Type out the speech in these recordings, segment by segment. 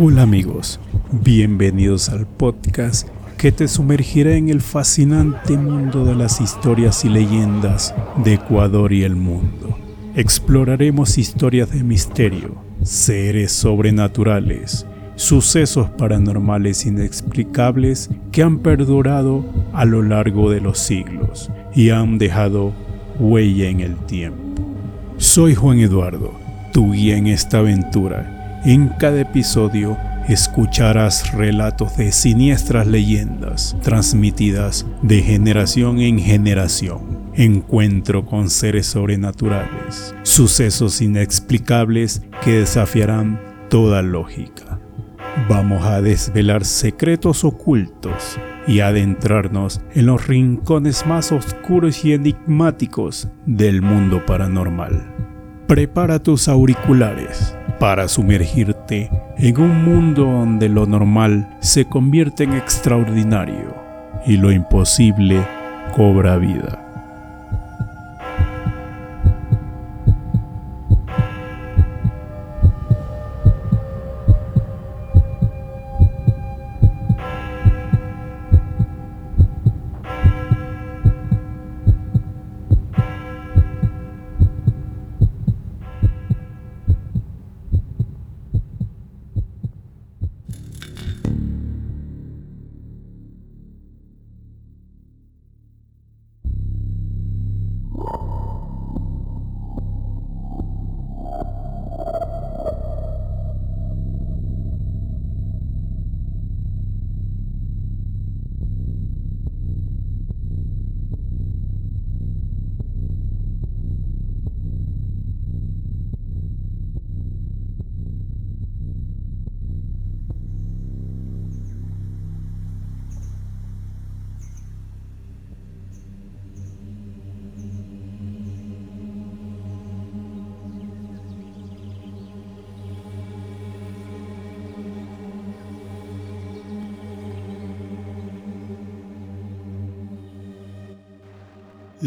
Hola amigos, bienvenidos al podcast que te sumergirá en el fascinante mundo de las historias y leyendas de Ecuador y el mundo. Exploraremos historias de misterio, seres sobrenaturales, sucesos paranormales inexplicables que han perdurado a lo largo de los siglos y han dejado huella en el tiempo. Soy Juan Eduardo, tu guía en esta aventura. En cada episodio escucharás relatos de siniestras leyendas transmitidas de generación en generación. Encuentro con seres sobrenaturales, sucesos inexplicables que desafiarán toda lógica. Vamos a desvelar secretos ocultos y adentrarnos en los rincones más oscuros y enigmáticos del mundo paranormal. Prepara tus auriculares para sumergirte en un mundo donde lo normal se convierte en extraordinario y lo imposible cobra vida.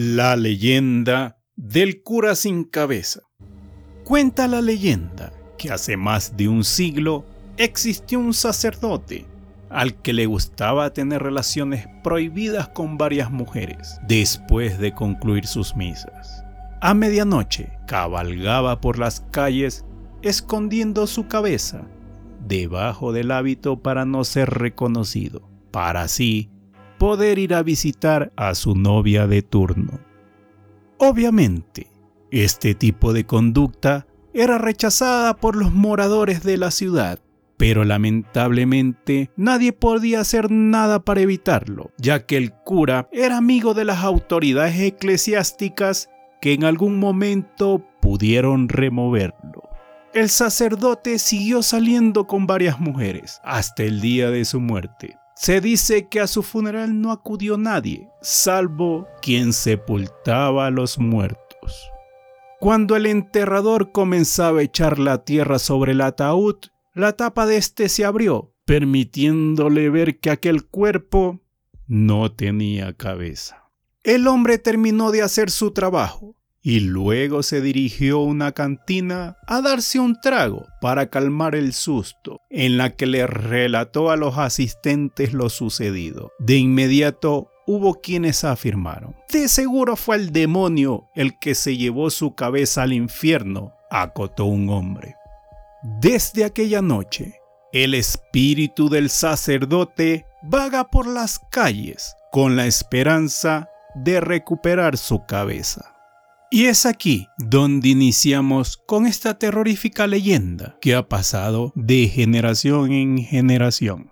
La leyenda del cura sin cabeza. Cuenta la leyenda que hace más de un siglo existió un sacerdote al que le gustaba tener relaciones prohibidas con varias mujeres después de concluir sus misas. A medianoche cabalgaba por las calles escondiendo su cabeza debajo del hábito para no ser reconocido, para así poder ir a visitar a su novia de turno. Obviamente, este tipo de conducta era rechazada por los moradores de la ciudad, pero lamentablemente nadie podía hacer nada para evitarlo, ya que el cura era amigo de las autoridades eclesiásticas que en algún momento pudieron removerlo. El sacerdote siguió saliendo con varias mujeres hasta el día de su muerte, se dice que a su funeral no acudió nadie, salvo quien sepultaba a los muertos. Cuando el enterrador comenzaba a echar la tierra sobre el ataúd, la tapa de éste se abrió, permitiéndole ver que aquel cuerpo no tenía cabeza. El hombre terminó de hacer su trabajo y luego se dirigió a una cantina a darse un trago para calmar el susto, en la que le relató a los asistentes lo sucedido. De inmediato hubo quienes afirmaron, de seguro fue el demonio el que se llevó su cabeza al infierno, acotó un hombre. Desde aquella noche, el espíritu del sacerdote vaga por las calles con la esperanza de recuperar su cabeza. Y es aquí donde iniciamos con esta terrorífica leyenda que ha pasado de generación en generación.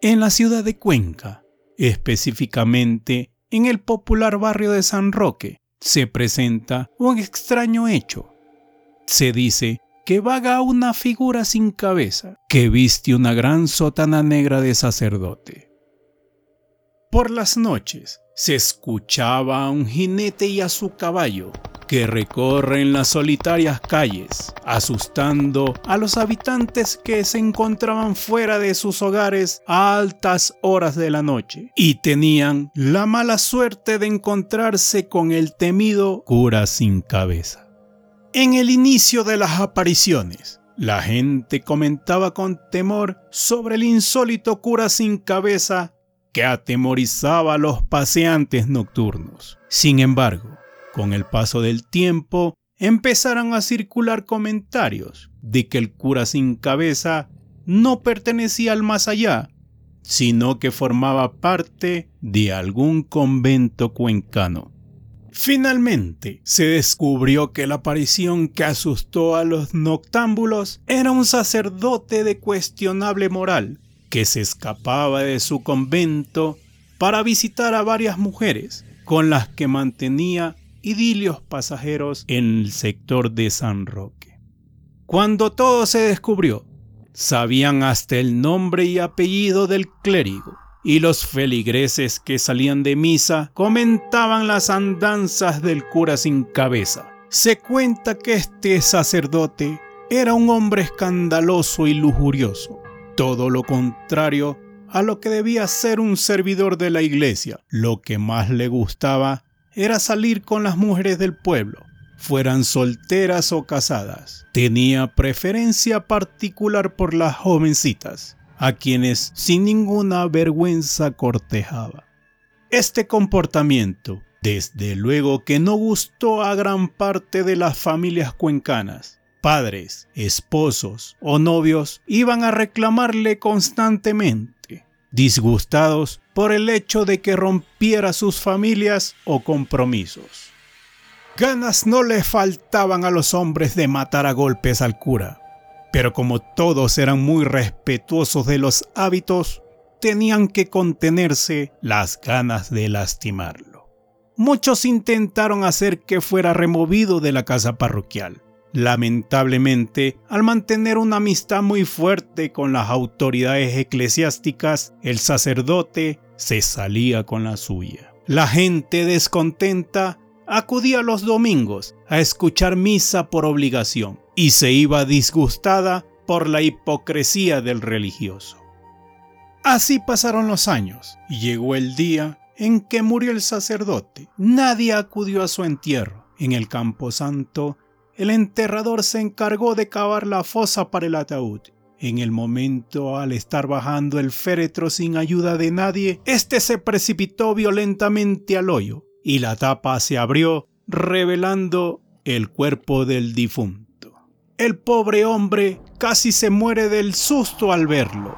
En la ciudad de Cuenca, específicamente en el popular barrio de San Roque, se presenta un extraño hecho. Se dice que vaga una figura sin cabeza que viste una gran sotana negra de sacerdote. Por las noches, se escuchaba a un jinete y a su caballo que recorren las solitarias calles, asustando a los habitantes que se encontraban fuera de sus hogares a altas horas de la noche y tenían la mala suerte de encontrarse con el temido cura sin cabeza. En el inicio de las apariciones, La gente comentaba con temor sobre el insólito cura sin cabeza que atemorizaba a los paseantes nocturnos. Sin embargo, con el paso del tiempo, empezaron a circular comentarios de que el cura sin cabeza no pertenecía al más allá, sino que formaba parte de algún convento cuencano. Finalmente, se descubrió que la aparición que asustó a los noctámbulos era un sacerdote de cuestionable moral, que se escapaba de su convento para visitar a varias mujeres, con las que mantenía idilios pasajeros en el sector de San Roque. Cuando todo se descubrió, sabían hasta el nombre y apellido del clérigo, y los feligreses que salían de misa comentaban las andanzas del cura sin cabeza. Se cuenta que este sacerdote era un hombre escandaloso y lujurioso, todo lo contrario a lo que debía ser un servidor de la iglesia. Lo que más le gustaba era salir con las mujeres del pueblo, fueran solteras o casadas. Tenía preferencia particular por las jovencitas a quienes sin ninguna vergüenza cortejaba. Este comportamiento, desde luego que no gustó a gran parte de las familias cuencanas. Padres, esposos o novios iban a reclamarle constantemente, disgustados por el hecho de que rompiera sus familias o compromisos. Ganas no le faltaban a los hombres de matar a golpes al cura, pero como todos eran muy respetuosos de los hábitos, tenían que contenerse las ganas de lastimarlo. Muchos intentaron hacer que fuera removido de la casa parroquial. Lamentablemente, al mantener una amistad muy fuerte con las autoridades eclesiásticas, el sacerdote se salía con la suya. La gente descontenta acudía los domingos a escuchar misa por obligación y se iba disgustada por la hipocresía del religioso. Así pasaron los años y llegó el día en que murió el sacerdote. Nadie acudió a su entierro. En el camposanto, el enterrador se encargó de cavar la fosa para el ataúd. En el momento, al estar bajando el féretro sin ayuda de nadie, éste se precipitó violentamente al hoyo y la tapa se abrió, revelando el cuerpo del difunto. El pobre hombre casi se muere del susto al verlo.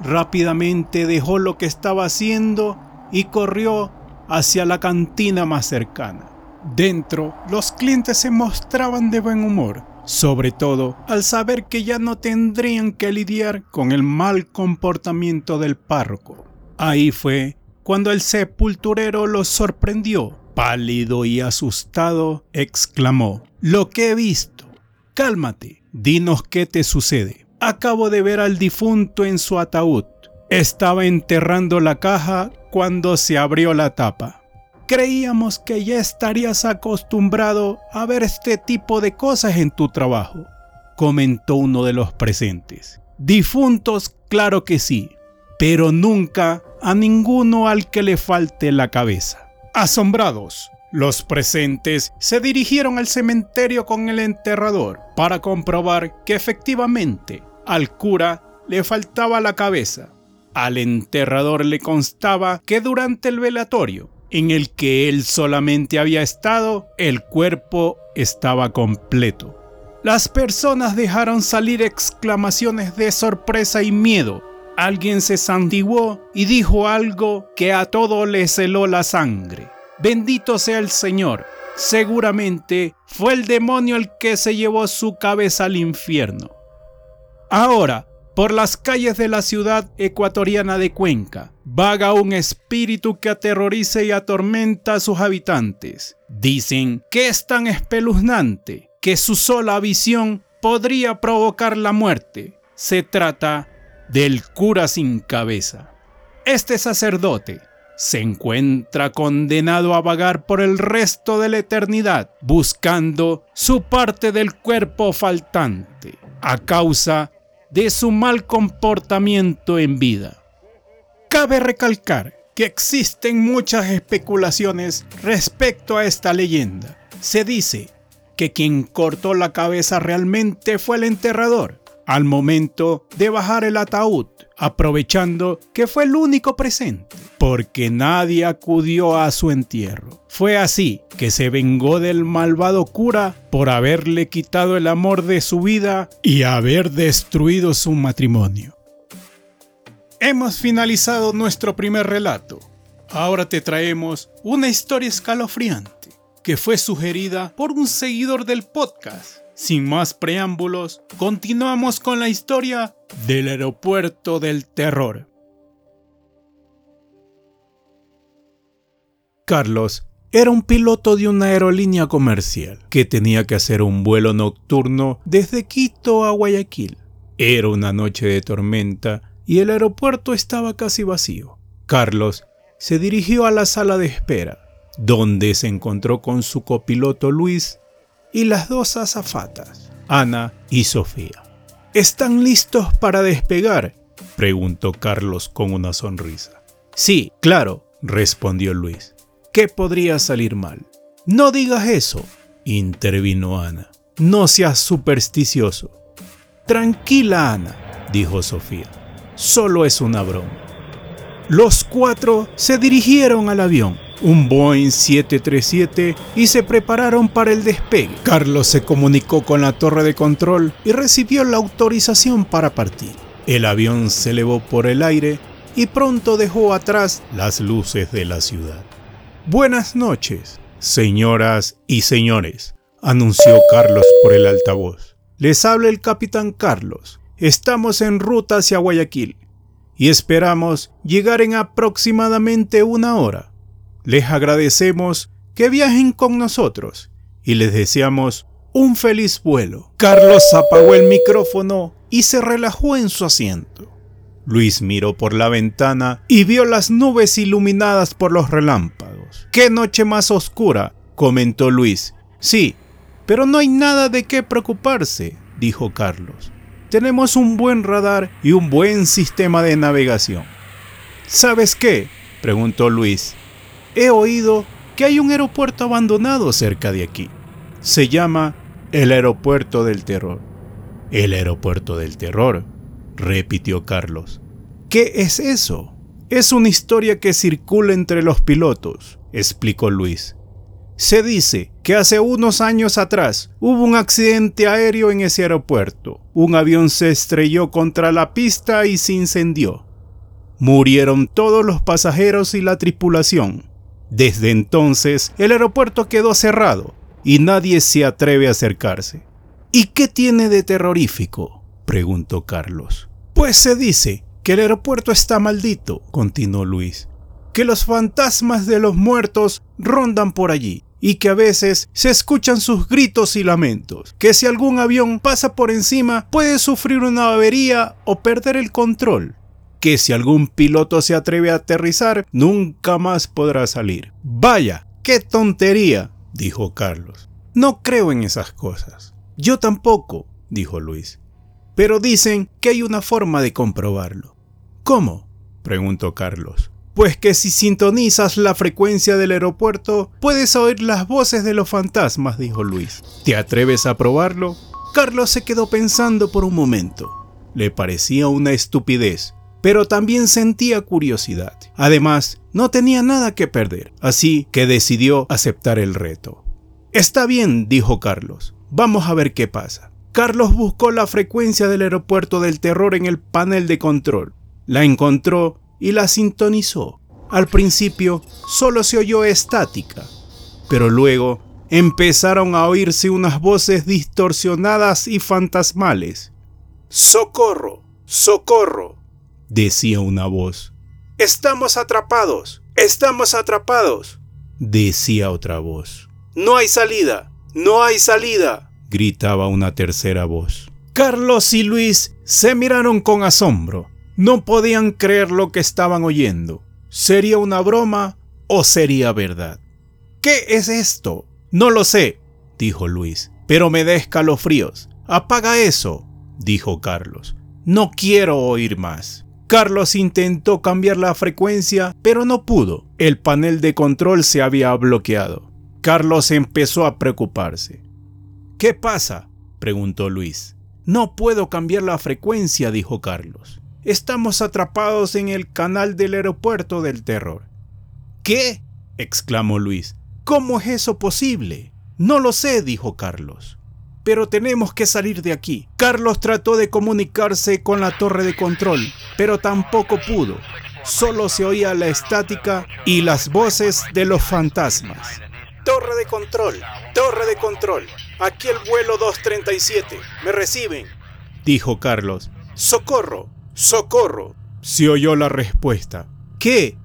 Rápidamente dejó lo que estaba haciendo y corrió hacia la cantina más cercana. Dentro, los clientes se mostraban de buen humor, sobre todo al saber que ya no tendrían que lidiar con el mal comportamiento del párroco. Ahí fue cuando el sepulturero los sorprendió, pálido y asustado, exclamó, Lo que he visto. Cálmate, dinos qué te sucede. Acabo de ver al difunto en su ataúd. Estaba enterrando la caja cuando se abrió la tapa. Creíamos que ya estarías acostumbrado a ver este tipo de cosas en tu trabajo, comentó uno de los presentes. Difuntos, claro que sí, pero nunca a ninguno al que le falte la cabeza. Asombrados, los presentes se dirigieron al cementerio con el enterrador para comprobar que efectivamente al cura le faltaba la cabeza. Al enterrador le constaba que durante el velatorio, en el que él solamente había estado, el cuerpo estaba completo. Las personas dejaron salir exclamaciones de sorpresa y miedo alguien se santiguó y dijo algo que a todo le celó la sangre. Bendito sea el Señor. Seguramente fue el demonio el que se llevó su cabeza al infierno. Ahora, por las calles de la ciudad ecuatoriana de Cuenca, vaga un espíritu que aterroriza y atormenta a sus habitantes. Dicen que es tan espeluznante que su sola visión podría provocar la muerte. Se trata del cura sin cabeza. Este sacerdote se encuentra condenado a vagar por el resto de la eternidad buscando su parte del cuerpo faltante a causa de su mal comportamiento en vida. Cabe recalcar que existen muchas especulaciones respecto a esta leyenda. Se dice que quien cortó la cabeza realmente fue el enterrador, al momento de bajar el ataúd, aprovechando que fue el único presente, porque nadie acudió a su entierro. Fue así que se vengó del malvado cura por haberle quitado el amor de su vida y haber destruido su matrimonio. Hemos finalizado nuestro primer relato. Ahora te traemos una historia escalofriante que fue sugerida por un seguidor del podcast. Sin más preámbulos, continuamos con la historia del aeropuerto del terror. Carlos era un piloto de una aerolínea comercial que tenía que hacer un vuelo nocturno desde Quito a Guayaquil. Era una noche de tormenta y el aeropuerto estaba casi vacío. Carlos se dirigió a la sala de espera donde se encontró con su copiloto Luis y las dos azafatas, Ana y Sofía. ¿Están listos para despegar? preguntó Carlos con una sonrisa. Sí, claro, respondió Luis. ¿Qué podría salir mal? No digas eso, intervino Ana. No seas supersticioso. Tranquila, Ana, dijo Sofía. Solo es una broma. Los cuatro se dirigieron al avión un Boeing 737 y se prepararon para el despegue. Carlos se comunicó con la torre de control y recibió la autorización para partir. El avión se elevó por el aire y pronto dejó atrás las luces de la ciudad. Buenas noches, señoras y señores, anunció Carlos por el altavoz. Les habla el capitán Carlos. Estamos en ruta hacia Guayaquil y esperamos llegar en aproximadamente una hora. Les agradecemos que viajen con nosotros y les deseamos un feliz vuelo. Carlos apagó el micrófono y se relajó en su asiento. Luis miró por la ventana y vio las nubes iluminadas por los relámpagos. ¡Qué noche más oscura! comentó Luis. Sí, pero no hay nada de qué preocuparse, dijo Carlos. Tenemos un buen radar y un buen sistema de navegación. ¿Sabes qué? preguntó Luis. He oído que hay un aeropuerto abandonado cerca de aquí. Se llama el aeropuerto del terror. El aeropuerto del terror, repitió Carlos. ¿Qué es eso? Es una historia que circula entre los pilotos, explicó Luis. Se dice que hace unos años atrás hubo un accidente aéreo en ese aeropuerto. Un avión se estrelló contra la pista y se incendió. Murieron todos los pasajeros y la tripulación. Desde entonces, el aeropuerto quedó cerrado y nadie se atreve a acercarse. ¿Y qué tiene de terrorífico? preguntó Carlos. Pues se dice que el aeropuerto está maldito, continuó Luis, que los fantasmas de los muertos rondan por allí y que a veces se escuchan sus gritos y lamentos, que si algún avión pasa por encima puede sufrir una avería o perder el control, que si algún piloto se atreve a aterrizar, nunca más podrá salir. Vaya, qué tontería, dijo Carlos. No creo en esas cosas. Yo tampoco, dijo Luis. Pero dicen que hay una forma de comprobarlo. ¿Cómo? preguntó Carlos. Pues que si sintonizas la frecuencia del aeropuerto, puedes oír las voces de los fantasmas, dijo Luis. ¿Te atreves a probarlo? Carlos se quedó pensando por un momento. Le parecía una estupidez, pero también sentía curiosidad. Además, no tenía nada que perder, así que decidió aceptar el reto. Está bien, dijo Carlos. Vamos a ver qué pasa. Carlos buscó la frecuencia del aeropuerto del terror en el panel de control. La encontró y la sintonizó. Al principio solo se oyó estática, pero luego empezaron a oírse unas voces distorsionadas y fantasmales. ¡Socorro! ¡Socorro! Decía una voz. Estamos atrapados, estamos atrapados, decía otra voz. No hay salida, no hay salida, gritaba una tercera voz. Carlos y Luis se miraron con asombro. No podían creer lo que estaban oyendo. ¿Sería una broma o sería verdad? ¿Qué es esto? No lo sé, dijo Luis, pero me da escalofríos. Apaga eso, dijo Carlos. No quiero oír más. Carlos intentó cambiar la frecuencia, pero no pudo. El panel de control se había bloqueado. Carlos empezó a preocuparse. ¿Qué pasa? preguntó Luis. No puedo cambiar la frecuencia, dijo Carlos. Estamos atrapados en el canal del aeropuerto del terror. ¿Qué? exclamó Luis. ¿Cómo es eso posible? No lo sé, dijo Carlos. Pero tenemos que salir de aquí. Carlos trató de comunicarse con la torre de control, pero tampoco pudo. Solo se oía la estática y las voces de los fantasmas. Torre de control, torre de control. Aquí el vuelo 237. Me reciben, dijo Carlos. Socorro, socorro. Se oyó la respuesta. ¿Qué?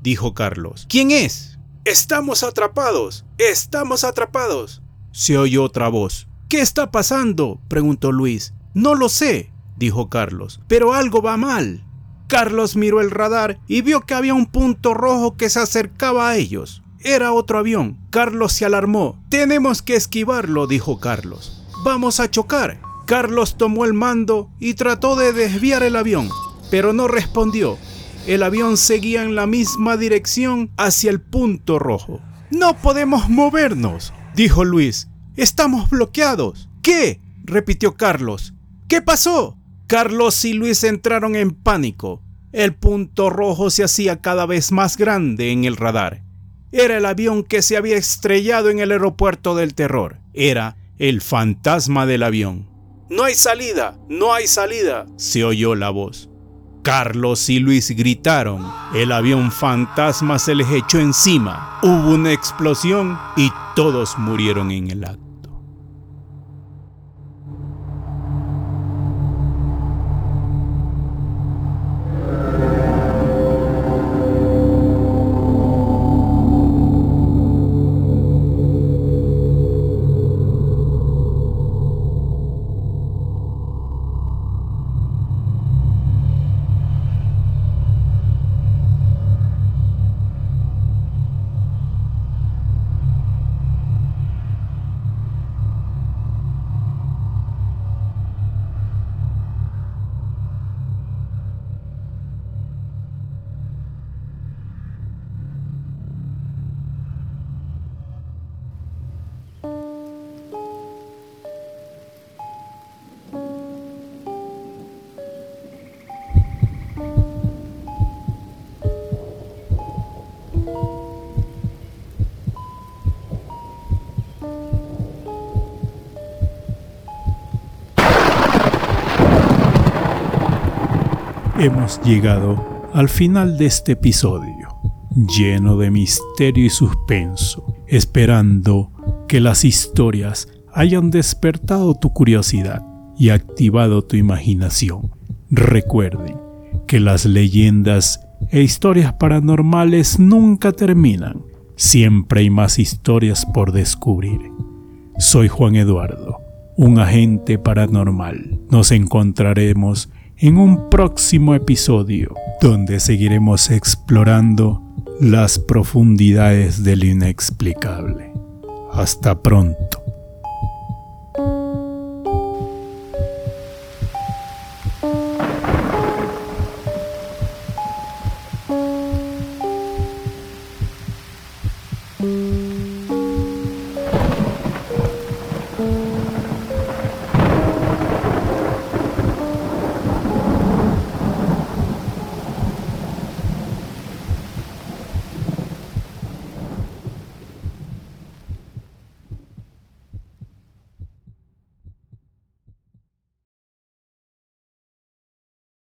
dijo Carlos. ¿Quién es? Estamos atrapados, estamos atrapados. Se oyó otra voz. ¿Qué está pasando? preguntó Luis. No lo sé, dijo Carlos, pero algo va mal. Carlos miró el radar y vio que había un punto rojo que se acercaba a ellos. Era otro avión. Carlos se alarmó. Tenemos que esquivarlo, dijo Carlos. Vamos a chocar. Carlos tomó el mando y trató de desviar el avión, pero no respondió. El avión seguía en la misma dirección hacia el punto rojo. No podemos movernos, dijo Luis. Estamos bloqueados. ¿Qué? repitió Carlos. ¿Qué pasó? Carlos y Luis entraron en pánico. El punto rojo se hacía cada vez más grande en el radar. Era el avión que se había estrellado en el aeropuerto del terror. Era el fantasma del avión. No hay salida, no hay salida, se oyó la voz. Carlos y Luis gritaron. El avión fantasma se les echó encima. Hubo una explosión y todos murieron en el acto. Hemos llegado al final de este episodio, lleno de misterio y suspenso, esperando que las historias hayan despertado tu curiosidad y activado tu imaginación. Recuerden que las leyendas e historias paranormales nunca terminan, siempre hay más historias por descubrir. Soy Juan Eduardo, un agente paranormal. Nos encontraremos en un próximo episodio donde seguiremos explorando las profundidades del inexplicable. Hasta pronto.